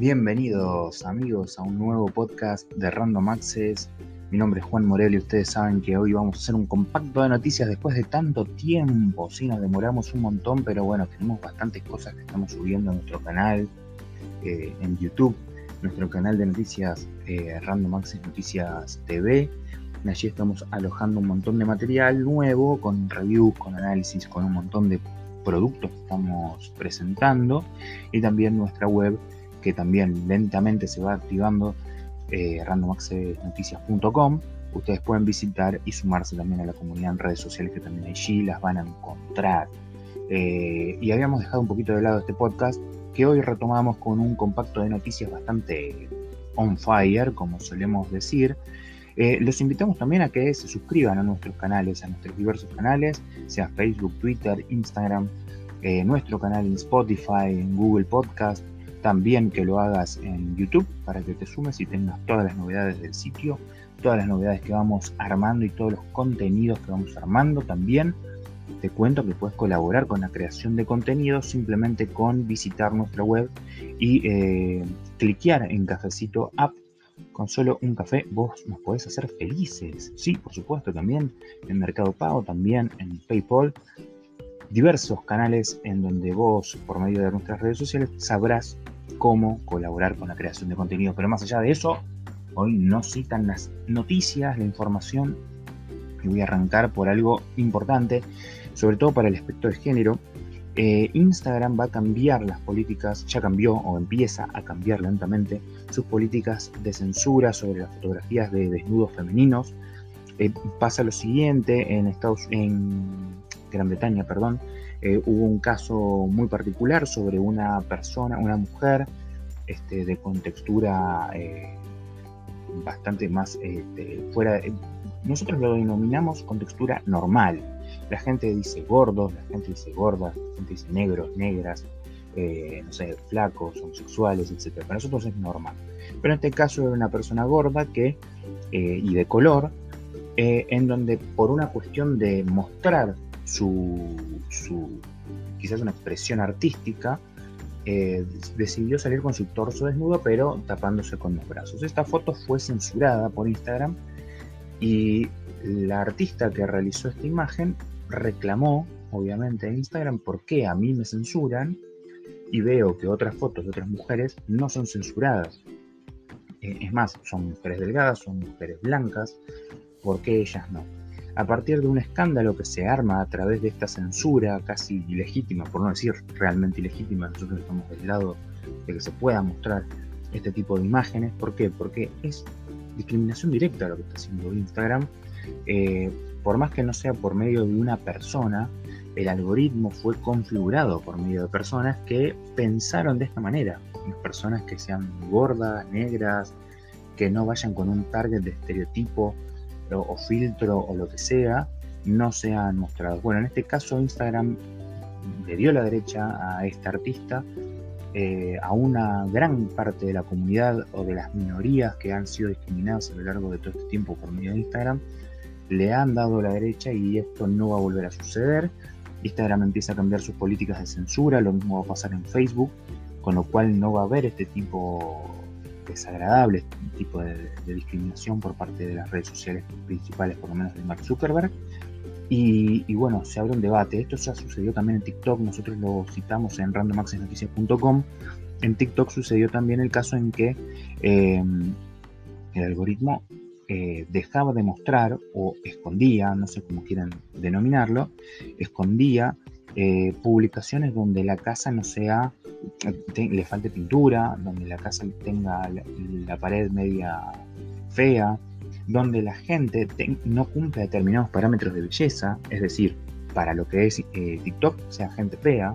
Bienvenidos amigos a un nuevo podcast de Random Access. Mi nombre es Juan Morel y ustedes saben que hoy vamos a hacer un compacto de noticias después de tanto tiempo. Sí, nos demoramos un montón, pero bueno, tenemos bastantes cosas que estamos subiendo a nuestro canal eh, en YouTube, nuestro canal de noticias eh, Random Noticias TV. Allí estamos alojando un montón de material nuevo, con reviews, con análisis, con un montón de productos que estamos presentando y también nuestra web que también lentamente se va activando, eh. Ustedes pueden visitar y sumarse también a la comunidad en redes sociales que también allí las van a encontrar. Eh, y habíamos dejado un poquito de lado este podcast que hoy retomamos con un compacto de noticias bastante on fire, como solemos decir. Eh, los invitamos también a que se suscriban a nuestros canales, a nuestros diversos canales, sea Facebook, Twitter, Instagram, eh, nuestro canal en Spotify, en Google Podcast, también que lo hagas en YouTube para que te sumes y tengas todas las novedades del sitio, todas las novedades que vamos armando y todos los contenidos que vamos armando también. Te cuento que puedes colaborar con la creación de contenidos simplemente con visitar nuestra web y eh, cliquear en Cafecito App. Con solo un café vos nos podés hacer felices. Sí, por supuesto, también en Mercado Pago, también en PayPal diversos canales en donde vos, por medio de nuestras redes sociales, sabrás cómo colaborar con la creación de contenido. Pero más allá de eso, hoy no citan las noticias, la información, y voy a arrancar por algo importante, sobre todo para el aspecto de género. Eh, Instagram va a cambiar las políticas, ya cambió o empieza a cambiar lentamente sus políticas de censura sobre las fotografías de desnudos femeninos. Eh, pasa lo siguiente en Estados en Gran Bretaña, perdón, eh, hubo un caso muy particular sobre una persona, una mujer este, de contextura eh, bastante más este, fuera. nosotros lo denominamos contextura normal. La gente dice gordos, la gente dice gordas, la gente dice negros, negras, eh, no sé, flacos, homosexuales, etc. Para nosotros es normal. Pero en este caso era una persona gorda que, y de color, en donde por una cuestión de mostrar su, quizás una expresión artística, eh, decidió salir con su torso desnudo pero tapándose con los brazos. Esta foto fue censurada por Instagram y la artista que realizó esta imagen reclamó, obviamente, a Instagram por qué a mí me censuran y veo que otras fotos de otras mujeres no son censuradas. Eh, es más, son mujeres delgadas, son mujeres blancas, ¿por qué ellas no? A partir de un escándalo que se arma a través de esta censura casi ilegítima, por no decir realmente ilegítima, nosotros estamos del lado de que se pueda mostrar este tipo de imágenes. ¿Por qué? Porque es discriminación directa lo que está haciendo Instagram. Eh, por más que no sea por medio de una persona, el algoritmo fue configurado por medio de personas que pensaron de esta manera. Personas que sean gordas, negras, que no vayan con un target de estereotipo o filtro o lo que sea no sean mostrados. Bueno, en este caso Instagram le dio la derecha a este artista, eh, a una gran parte de la comunidad o de las minorías que han sido discriminadas a lo largo de todo este tiempo por medio de Instagram, le han dado la derecha y esto no va a volver a suceder. Instagram empieza a cambiar sus políticas de censura, lo mismo va a pasar en Facebook, con lo cual no va a haber este tipo desagradable este tipo de, discriminación por parte de las redes sociales principales, por lo menos de Mark Zuckerberg. Y, bueno, se abre un debate. Esto ya sucedió también en TikTok, nosotros lo citamos en randomaccessnoticias.com. En TikTok sucedió también el caso en que eh, el algoritmo eh, dejaba de mostrar o escondía, no sé cómo quieran denominarlo, escondía eh, publicaciones donde la casa no sea, le falte pintura, donde la casa tenga la, pared media fea, donde la gente no cumple determinados parámetros de belleza, es decir, para lo que es eh, TikTok, sea gente fea.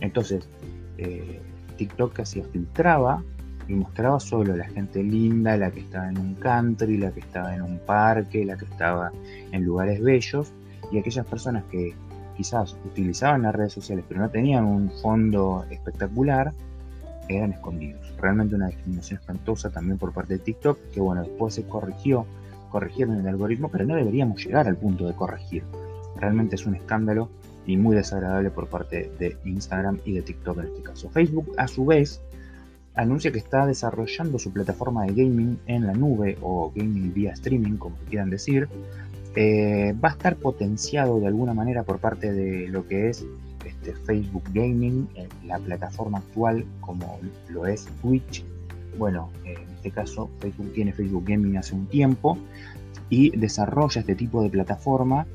Entonces, eh, TikTok casi filtraba y mostraba solo la gente linda, la que estaba en un country, la que estaba en un parque, la que estaba en lugares bellos, y aquellas personas que quizás utilizaban las redes sociales pero no tenían un fondo espectacular, eran escondidos. Realmente una discriminación espantosa también por parte de TikTok, que bueno, después se corrigió, corrigieron el algoritmo, pero no deberíamos llegar al punto de corregir. Realmente es un escándalo y muy desagradable por parte de Instagram y de TikTok en este caso. Facebook, a su vez, anuncia que está desarrollando su plataforma de gaming en la nube o gaming vía streaming, como quieran decir. Eh, va a estar potenciado de alguna manera por parte de lo que es este, Facebook Gaming, eh, la plataforma actual como lo es Twitch. Bueno, en este caso Facebook tiene Facebook Gaming hace un tiempo y desarrolla este tipo de plataforma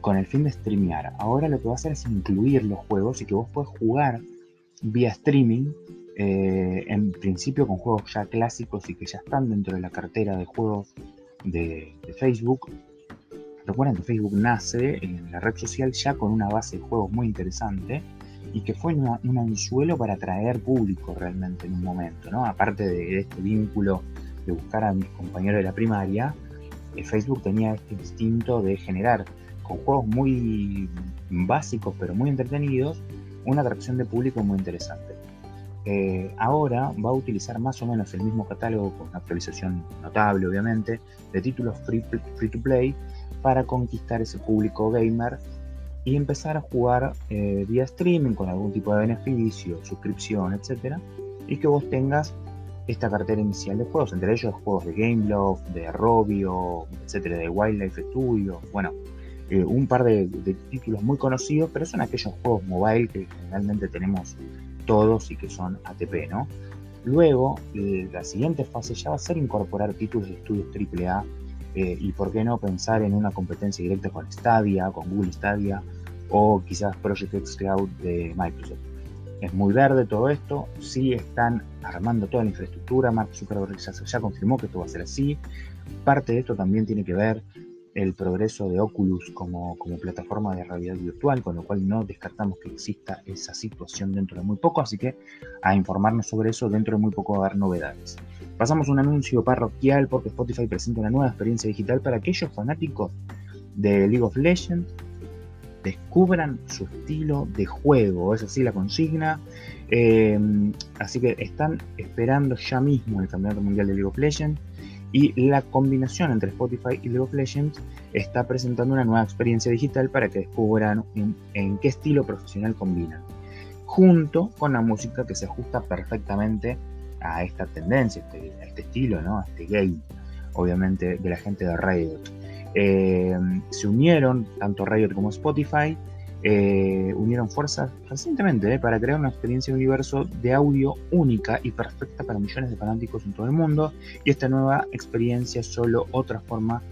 con el fin de streamear. Ahora lo que va a hacer es incluir los juegos y que vos puedes jugar vía streaming, eh, en principio con juegos ya clásicos y que ya están dentro de la cartera de juegos de, Facebook. Recuerden que Facebook nace en la red social ya con una base de juegos muy interesante y que fue un anzuelo para atraer público realmente en un momento, ¿no? Aparte de este vínculo de buscar a mis compañeros de la primaria, eh, Facebook tenía este instinto de generar con juegos muy básicos pero muy entretenidos, una atracción de público muy interesante. Eh, ahora va a utilizar más o menos el mismo catálogo con una actualización notable, obviamente, de títulos free, free to play para conquistar ese público gamer y empezar a jugar eh, vía streaming con algún tipo de beneficio, suscripción, etcétera, y que vos tengas esta cartera inicial de juegos, entre ellos juegos de Gameloft, de Robio, etcétera, de Wildlife Studio, bueno, eh, un par de, títulos muy conocidos, pero son aquellos juegos mobile que generalmente tenemos todos y que son ATP, ¿no? Luego, eh, la siguiente fase ya va a ser incorporar títulos de estudios AAA eh, y por qué no pensar en una competencia directa con Stadia, con Google Stadia o quizás Project X Cloud de Microsoft. Es muy verde todo esto, sí están armando toda la infraestructura, Mark Zuckerberg ya confirmó que esto va a ser así. Parte de esto también tiene que ver el progreso de Oculus como, como, plataforma de realidad virtual, con lo cual no descartamos que exista esa situación dentro de muy poco, así que a informarnos sobre eso dentro de muy poco va a haber novedades. Pasamos un anuncio parroquial porque Spotify presenta una nueva experiencia digital para aquellos fanáticos de League of Legends descubran su estilo de juego, es así la consigna. Eh, así que están esperando ya mismo el Campeonato Mundial de League of Legends y la combinación entre Spotify y League of Legends está presentando una nueva experiencia digital para que descubran en, qué estilo profesional combinan, junto con la música que se ajusta perfectamente a esta tendencia, este, a este estilo, ¿no? a este game, obviamente, de la gente de Riot. Eh, se unieron tanto Riot como Spotify eh, unieron fuerzas recientemente eh, para crear una experiencia universo de audio única y perfecta para millones de fanáticos en todo el mundo. Y esta nueva experiencia es solo otra forma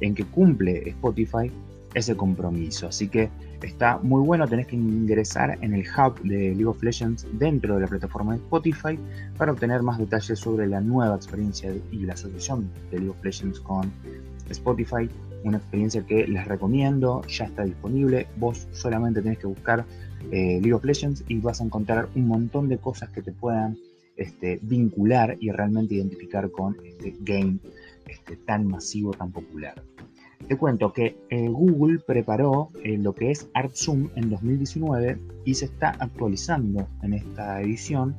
en que cumple Spotify ese compromiso. Así que está muy bueno, tenés que ingresar en el hub de League of Legends dentro de la plataforma de Spotify para obtener más detalles sobre la nueva experiencia y la asociación de League of Legends con Spotify una experiencia que les recomiendo, ya está disponible, vos solamente tenés que buscar eh, League of Legends y vas a encontrar un montón de cosas que te puedan este, vincular y realmente identificar con este game este, tan masivo, tan popular. Te cuento que eh, Google preparó eh, lo que es ArtZoom en 2019 y se está actualizando en esta edición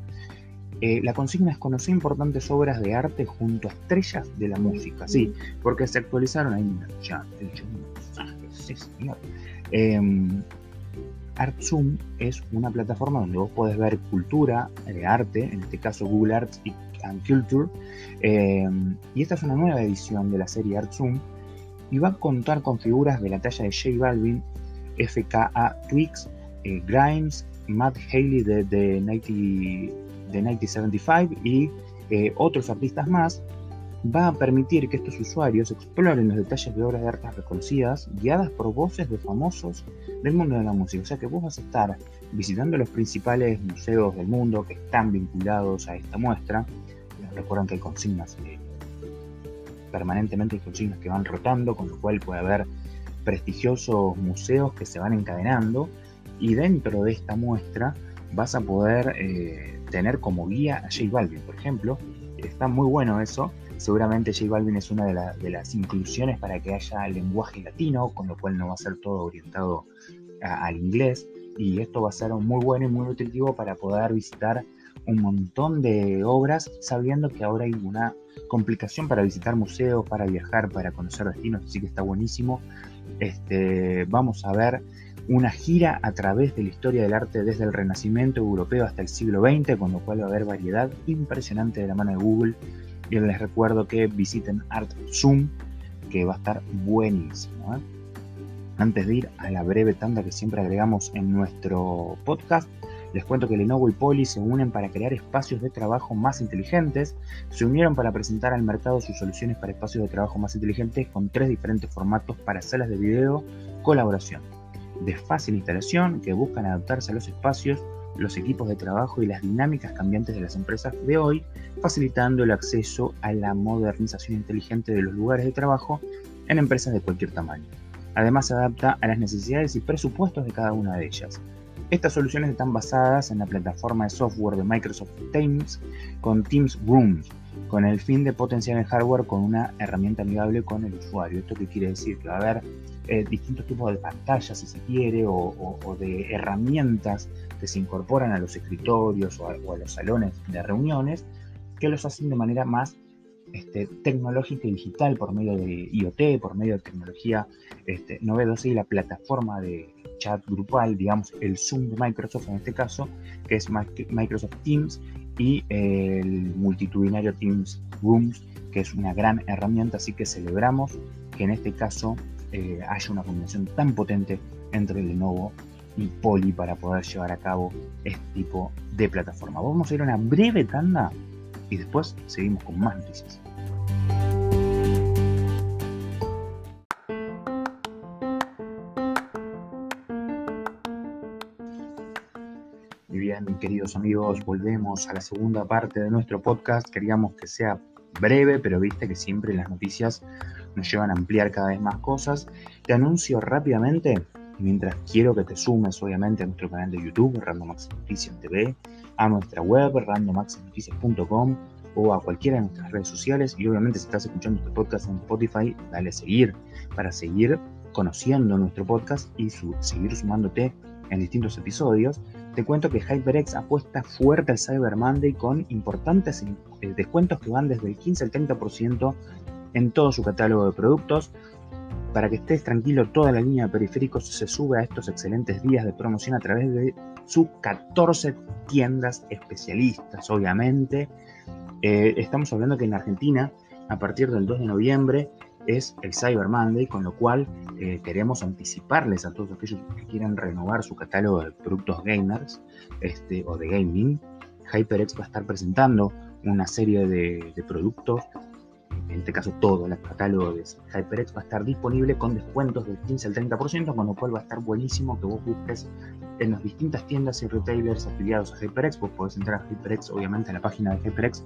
eh, la consigna es conocer importantes obras de arte junto a estrellas de la música, sí, porque se actualizaron ahí ya, sí, señor. Em, ArtZoom es una plataforma donde vos podés ver cultura, eh, arte, en este caso Google Arts y Culture, em, y esta es una nueva edición de la serie ArtZoom y va a contar con figuras de la talla de J Balvin, FKA Twix, eh, Grimes, Matt Haley de, de 90 de 1975 y eh, otros artistas más, va a permitir que estos usuarios exploren los detalles de obras de arte reconocidas guiadas por voces de famosos del mundo de la música. O sea que vos vas a estar visitando los principales museos del mundo que están vinculados a esta muestra. Recuerden que hay consignas, eh, permanentemente hay consignas que van rotando, con lo cual puede haber prestigiosos museos que se van encadenando y dentro de esta muestra vas a poder eh, tener como guía a J Balvin, por ejemplo. Está muy bueno eso. Seguramente J Balvin es una de, las inclusiones para que haya lenguaje latino, con lo cual no va a ser todo orientado al inglés. Y esto va a ser muy bueno y muy nutritivo para poder visitar un montón de obras, sabiendo que ahora hay una complicación para visitar museos, para viajar, para conocer destinos, así que está buenísimo. Este, vamos a ver una gira a través de la historia del arte desde el Renacimiento europeo hasta el siglo XX, con lo cual va a haber variedad impresionante de la mano de Google. Y les recuerdo que visiten Art Zoom, que va a estar buenísimo. ¿eh? Antes de ir a la breve tanda que siempre agregamos en nuestro podcast, les cuento que Lenovo y Poly se unen para crear espacios de trabajo más inteligentes. Se unieron para presentar al mercado sus soluciones para espacios de trabajo más inteligentes con tres diferentes formatos para salas de video, colaboración, de fácil instalación que buscan adaptarse a los espacios, los equipos de trabajo y las dinámicas cambiantes de las empresas de hoy, facilitando el acceso a la modernización inteligente de los lugares de trabajo en empresas de cualquier tamaño. Además se adapta a las necesidades y presupuestos de cada una de ellas. Estas soluciones están basadas en la plataforma de software de Microsoft Teams con Teams Rooms, con el fin de potenciar el hardware con una herramienta amigable con el usuario. ¿Esto qué quiere decir? Que va a haber eh, distintos tipos de pantallas, si se quiere, o, de herramientas que se incorporan a los escritorios o a los salones de reuniones que los hacen de manera más este, tecnológica y digital por medio de IoT, por medio de tecnología este, novedosa y la plataforma de chat grupal, digamos el Zoom de Microsoft en este caso, que es Microsoft Teams y el multitudinario Teams Rooms, que es una gran herramienta, así que celebramos que en este caso eh, haya una combinación tan potente entre Lenovo y Poly para poder llevar a cabo este tipo de plataforma. Vamos a ir a una breve tanda y después seguimos con más noticias. Queridos amigos, volvemos a la segunda parte de nuestro podcast. Queríamos que sea breve, pero viste que siempre las noticias nos llevan a ampliar cada vez más cosas. Te anuncio rápidamente, mientras quiero que te sumes obviamente a nuestro canal de YouTube, Randomax Noticias TV, a nuestra web, randomaxnoticias.com o a cualquiera de nuestras redes sociales. Y obviamente si estás escuchando este podcast en Spotify, dale a seguir para seguir conociendo nuestro podcast y seguir sumándote en distintos episodios. Te cuento que HyperX apuesta fuerte al Cyber Monday con importantes eh, descuentos que van desde el 15 al 30% en todo su catálogo de productos. Para que estés tranquilo, toda la línea de periféricos se sube a estos excelentes días de promoción a través de sus 14 tiendas especialistas, obviamente. Eh, estamos hablando que en Argentina, a partir del 2 de noviembre, es el Cyber Monday, con lo cual eh, queremos anticiparles a todos aquellos que quieran renovar su catálogo de productos gamers este, o de gaming. HyperX va a estar presentando una serie de, de productos en este caso todo el catálogo de HyperX va a estar disponible con descuentos del 15 al 30%, con lo cual va a estar buenísimo que vos busques en las distintas tiendas y retailers afiliados a HyperX. Vos podés entrar a HyperX, obviamente, en la página de HyperX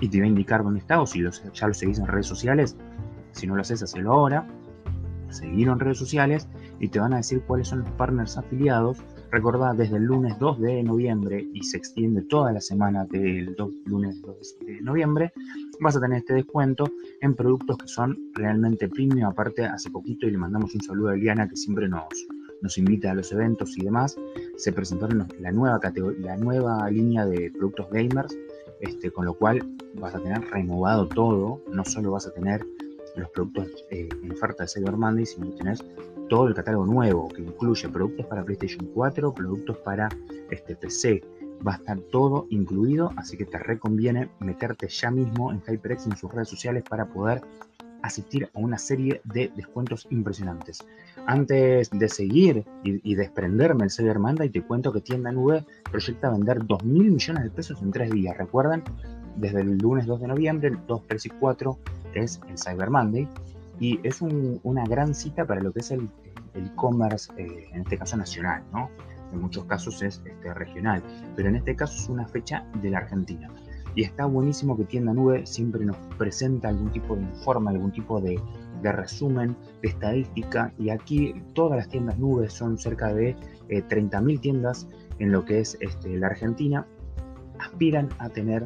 y te va a indicar dónde está, o si ya lo seguís en redes sociales, si no lo haces, hacelo ahora. Seguir en redes sociales y te van a decir cuáles son los partners afiliados Recordad, desde el lunes 2 de noviembre y se extiende toda la semana del lunes 2 de noviembre, vas a tener este descuento en productos que son realmente premium. Aparte, hace poquito y le mandamos un saludo a Eliana que siempre nos, nos invita a los eventos y demás. Se presentaron la nueva, la nueva línea de productos gamers, este, con lo cual vas a tener renovado todo. No solo vas a tener los productos eh, en oferta de Cyber Monday, sino que tenés todo el catálogo nuevo, que incluye productos para PlayStation 4, productos para este PC. Va a estar todo incluido, así que te reconviene meterte ya mismo en HyperX en sus redes sociales para poder asistir a una serie de descuentos impresionantes. Antes de seguir y, desprenderme el Cyber Monday, te cuento que Tienda Nube proyecta vender 2 mil millones de pesos en tres días. Recuerden, desde el lunes 2 de noviembre, el 2, 3 y 4 es el Cyber Monday y es una gran cita para lo que es el e-commerce, eh, en este caso nacional, ¿no? En muchos casos es este, regional, pero en este caso es una fecha de la Argentina. Y está buenísimo que Tienda Nube siempre nos presenta algún tipo de informe, algún tipo de, resumen, de estadística. Y aquí todas las tiendas nubes son cerca de eh, 30.000 tiendas en lo que es este, la Argentina. Aspiran a tener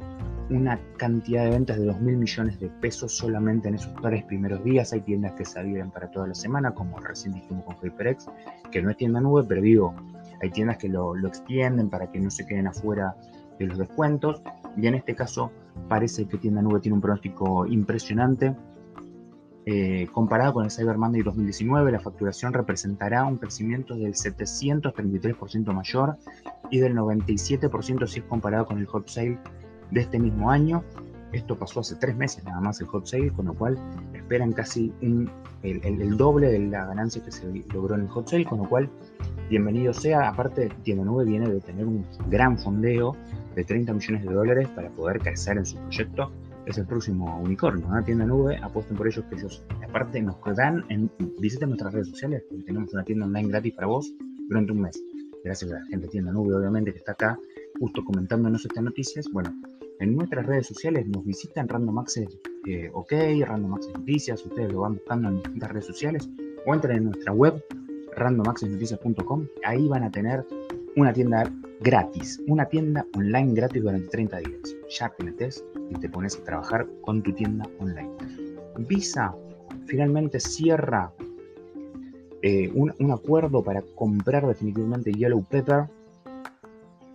una cantidad de ventas de 2 mil millones de pesos solamente en esos tres primeros días. Hay tiendas que se abren para toda la semana, como recién dijimos con HyperX, que no es tienda nube, pero digo, hay tiendas que lo, lo extienden para que no se queden afuera de los descuentos. Y en este caso parece que tienda nube tiene un pronóstico impresionante. Eh, comparado con el Cyber Monday 2019, la facturación representará un crecimiento del 733% mayor y del 97% si es comparado con el hot sale de este mismo año. Esto pasó hace tres meses nada más el hot sale, con lo cual esperan casi el, el, doble de la ganancia que se logró en el hot sale, con lo cual bienvenido sea. Aparte, Tienda Nube viene de tener un gran fondeo de 30 millones de dólares para poder crecer en su proyecto. Es el próximo unicornio, una tienda nube, apuesten por ellos que ellos aparte nos dan, en, visiten nuestras redes sociales, porque tenemos una tienda online gratis para vos durante un mes. Gracias a la gente de tienda nube, obviamente, que está acá justo comentándonos estas noticias. Bueno, en nuestras redes sociales nos visitan Random Access eh, OK, Random Access Noticias, ustedes lo van buscando en distintas redes sociales o entren en nuestra web randomaccessnoticias.com, ahí van a tener una tienda gratis, una tienda online gratis durante 30 días. Ya te metes y te pones a trabajar con tu tienda online. Visa finalmente cierra eh, un, acuerdo para comprar definitivamente Yellow Pepper.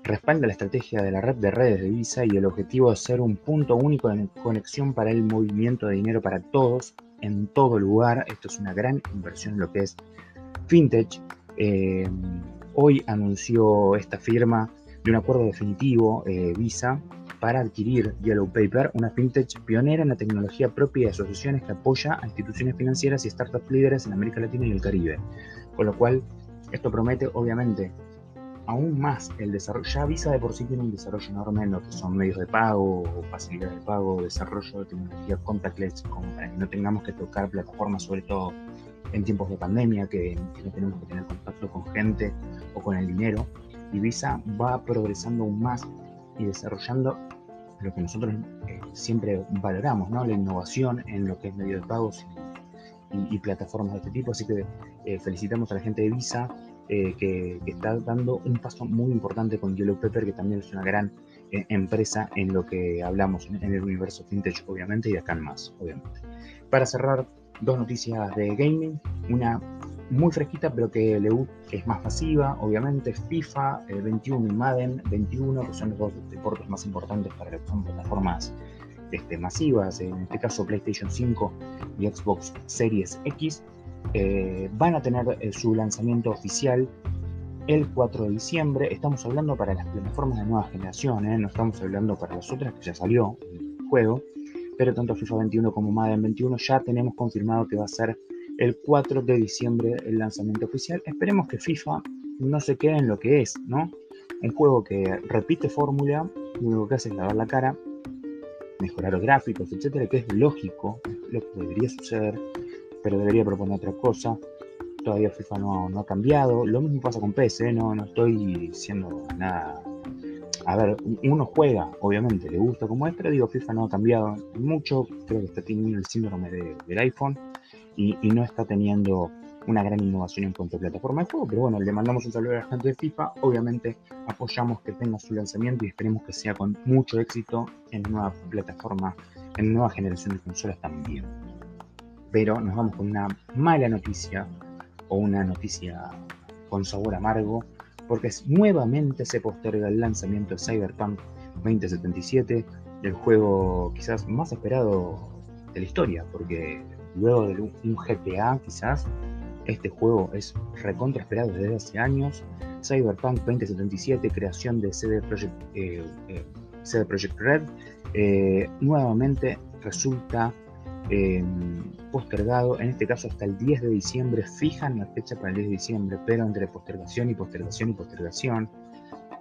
Respalda la estrategia de la red de redes de Visa y el objetivo de ser un punto único de conexión para el movimiento de dinero para todos en todo lugar. Esto es una gran inversión en lo que es fintech. Eh, hoy anunció esta firma de un acuerdo definitivo, eh, Visa, para adquirir Yellow Paper, una fintech pionera en la tecnología propia de asociaciones que apoya a instituciones financieras y startups líderes en América Latina y el Caribe. Con lo cual, esto promete, obviamente, aún más el desarrollo. Ya Visa de por sí tiene un desarrollo enorme en lo que son medios de pago, facilidades de pago, desarrollo de tecnología contactless, como que no tengamos que tocar plataformas, sobre todo en tiempos de pandemia, que, no tenemos que tener contacto con gente o con el dinero. Y Visa va progresando aún más y desarrollando lo que nosotros eh, siempre valoramos, ¿no? la innovación en lo que es medio de pagos y, plataformas de este tipo. Así que eh, felicitamos a la gente de Visa eh, que, está dando un paso muy importante con Yellow Pepper, que también es una gran empresa en lo que hablamos en, en el universo fintech, obviamente, y acá en más, obviamente. Para cerrar dos noticias de gaming, una muy fresquita pero que le es más pasiva, obviamente FIFA 21 eh, y Madden 21, que son los dos deportes más importantes para las plataformas este, masivas, en este caso PlayStation 5 y Xbox Series X, eh, van a tener eh, su lanzamiento oficial el 4 de diciembre. Estamos hablando para las plataformas de nueva generación, no estamos hablando para las otras que ya salió el juego pero tanto FIFA 21 como Madden 21 ya tenemos confirmado que va a ser el 4 de diciembre el lanzamiento oficial. Esperemos que FIFA no se quede en lo que es, ¿no? Un juego que repite fórmula, lo único que hace es lavar la cara, mejorar los gráficos, etcétera, que es lógico, lo que debería suceder, pero debería proponer otra cosa. Todavía FIFA no, ha cambiado. Lo mismo pasa con PS, ¿eh? no, no estoy diciendo nada a ver, uno juega, obviamente, le gusta como es, pero digo, FIFA no ha cambiado mucho, creo que está teniendo el síndrome del iPhone y, no está teniendo una gran innovación en cuanto a plataforma de juego, pero bueno, le mandamos un saludo a la gente de FIFA, obviamente apoyamos que tenga su lanzamiento y esperemos que sea con mucho éxito en nueva plataforma, en nueva generación de consolas también. Pero nos vamos con una mala noticia o una noticia con sabor amargo porque nuevamente se posterga el lanzamiento de Cyberpunk 2077, el juego quizás más esperado de la historia, porque luego de un GTA quizás, este juego es recontra esperado desde hace años. Cyberpunk 2077, creación de CD Projekt, eh, eh, CD Projekt Red, eh, nuevamente resulta postergado, en este caso hasta el 10 de diciembre, fijan la fecha para el 10 de diciembre, pero entre postergación y postergación y postergación,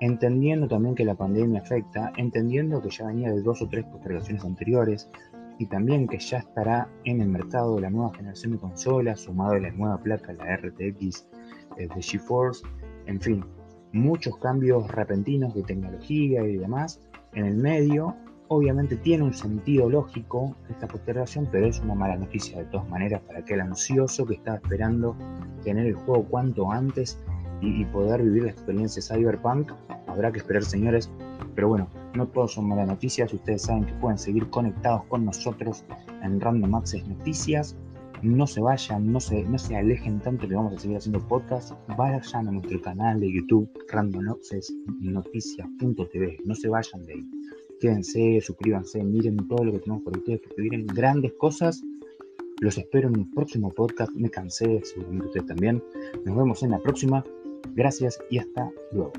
entendiendo también que la pandemia afecta, entendiendo que ya venía de dos o tres postergaciones anteriores, y también que ya estará en el mercado la nueva generación de consolas, sumado a la nueva placa, la RTX eh, de GeForce, en fin, muchos cambios repentinos de tecnología y demás en el medio Obviamente tiene un sentido lógico esta postergación, pero es una mala noticia de todas maneras para aquel ansioso que está esperando tener el juego cuanto antes y, poder vivir la experiencia Cyberpunk. Habrá que esperar, señores. Pero bueno, no todos son malas noticias. Ustedes saben que pueden seguir conectados con nosotros en Random Access Noticias. No se vayan, no se, no se alejen tanto que vamos a seguir haciendo podcast. Vayan a nuestro canal de YouTube, Random Access Noticias.tv. No se vayan de ahí quédense, suscríbanse, miren todo lo que tenemos por ustedes, porque vienen grandes cosas Los espero en un próximo podcast. Me cansé, seguramente ustedes también. Nos vemos en la próxima. Gracias y hasta luego.